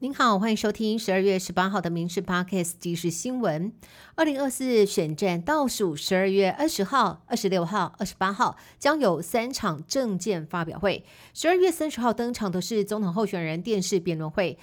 您好，欢迎收听十二月十八号的《民事 Podcast》即时新闻。二零二四选战倒数，十二月二十号、二十六号、二十八号将有三场政见发表会。十二月三十号登场的是总统候选人电视辩论会。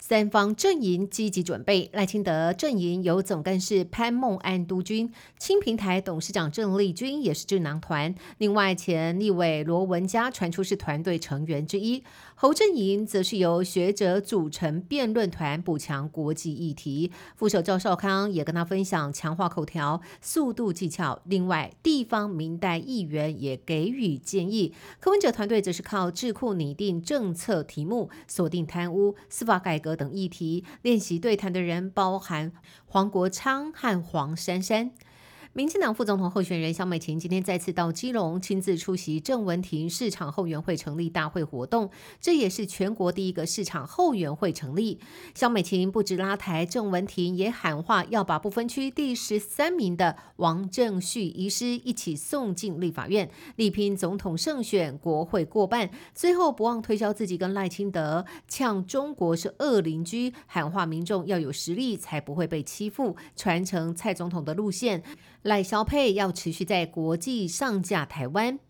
三方阵营积极准备，赖清德阵营由总干事潘孟安督军，青平台董事长郑丽君也是智囊团。另外，前立委罗文嘉传出是团队成员之一。侯阵营则是由学者组成辩论团，补强国际议题。副手赵少康也跟他分享强化口条、速度技巧。另外，地方民代议员也给予建议。柯文哲团队则是靠智库拟定政策题目，锁定贪污、司法改革。等议题练习对谈的人包含黄国昌和黄珊珊。民进党副总统候选人萧美琴今天再次到基隆亲自出席郑文婷市场后援会成立大会活动，这也是全国第一个市场后援会成立。萧美琴不止拉台，郑文婷也喊话要把不分区第十三名的王正旭遗失一起送进立法院，力拼总统胜选，国会过半。最后不忘推销自己跟赖清德呛中国是恶邻居，喊话民众要有实力才不会被欺负，传承蔡总统的路线。赖萧佩要持续在国际上架台湾。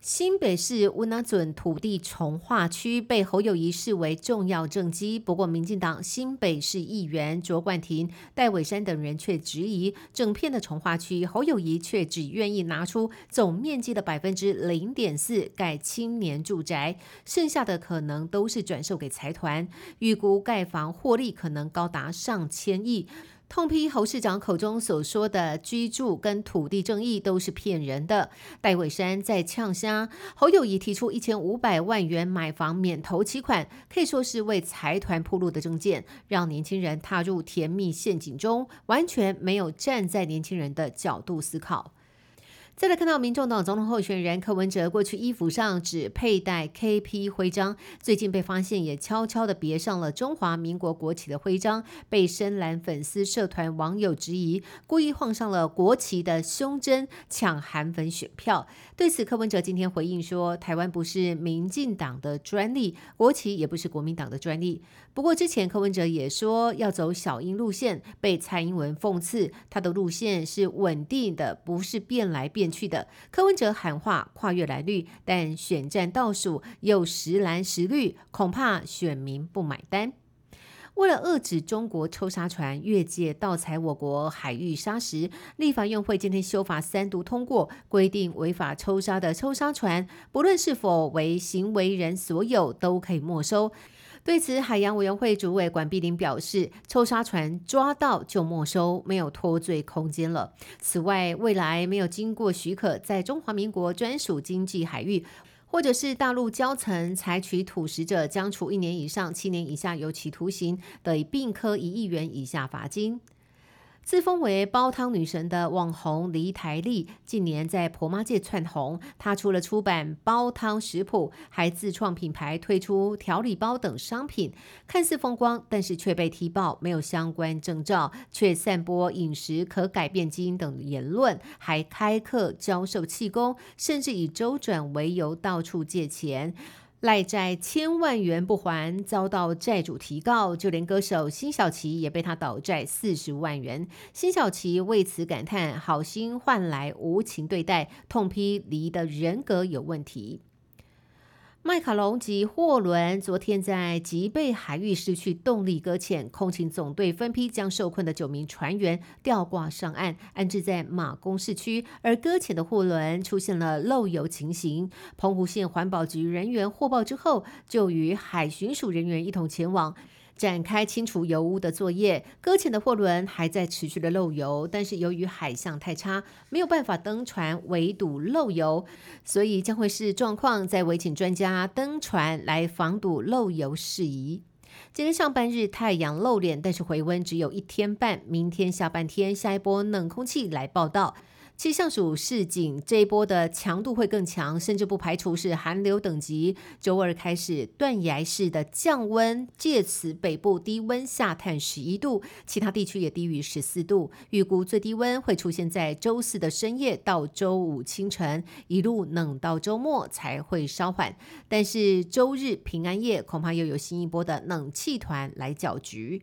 新北市乌那准土地重划区被侯友谊视为重要政绩，不过民进党新北市议员卓冠廷、戴伟山等人却质疑，整片的重划区侯友谊却只愿意拿出总面积的百分之零点四盖青年住宅，剩下的可能都是转售给财团，预估盖房获利可能高达上千亿。痛批侯市长口中所说的居住跟土地正义都是骗人的。戴伟山在呛虾，侯友谊提出一千五百万元买房免头期款，可以说是为财团铺路的证件，让年轻人踏入甜蜜陷阱中，完全没有站在年轻人的角度思考。再来看到民众党总统候选人柯文哲，过去衣服上只佩戴 KP 徽章，最近被发现也悄悄的别上了中华民国国旗的徽章，被深蓝粉丝社团网友质疑，故意晃上了国旗的胸针，抢韩粉选票。对此，柯文哲今天回应说，台湾不是民进党的专利，国旗也不是国民党的专利。不过之前柯文哲也说要走小英路线，被蔡英文讽刺，他的路线是稳定的，不是变来变。去的柯文哲喊话跨越蓝绿，但选战倒数又时蓝时绿，恐怕选民不买单。为了遏制中国抽沙船越界盗采我国海域沙石，立法院会今天修法三读通过，规定违法抽沙的抽沙船，不论是否为行为人所有，都可以没收。对此，海洋委员会主委管碧林表示，抽沙船抓到就没收，没有脱罪空间了。此外，未来没有经过许可，在中华民国专属经济海域，或者是大陆交层采取土石者，将处一年以上七年以下有期徒刑，得并科一亿元以下罚金。自封为煲汤女神的网红黎台丽，近年在婆妈界窜红。她除了出版煲汤食谱，还自创品牌，推出调理包等商品，看似风光，但是却被踢爆没有相关证照，却散播饮食可改变基因等言论，还开课教授气功，甚至以周转为由到处借钱。赖债千万元不还，遭到债主提告，就连歌手辛晓琪也被他倒债四十万元。辛晓琪为此感叹：“好心换来无情对待，痛批黎的人格有问题。”麦卡龙及货轮昨天在吉贝海域失去动力搁浅，空勤总队分批将受困的九名船员吊挂上岸，安置在马公市区。而搁浅的货轮出现了漏油情形，澎湖县环保局人员获报之后，就与海巡署人员一同前往。展开清除油污的作业，搁浅的货轮还在持续的漏油，但是由于海象太差，没有办法登船围堵漏油，所以将会视状况再委请专家登船来防堵漏油事宜。今天上半日太阳露脸，但是回温只有一天半，明天下半天下一波冷空气来报道。气象署示警，这一波的强度会更强，甚至不排除是寒流等级。周二开始断崖式的降温，借此北部低温下探十一度，其他地区也低于十四度。预估最低温会出现在周四的深夜到周五清晨，一路冷到周末才会稍缓。但是周日平安夜恐怕又有新一波的冷气团来搅局。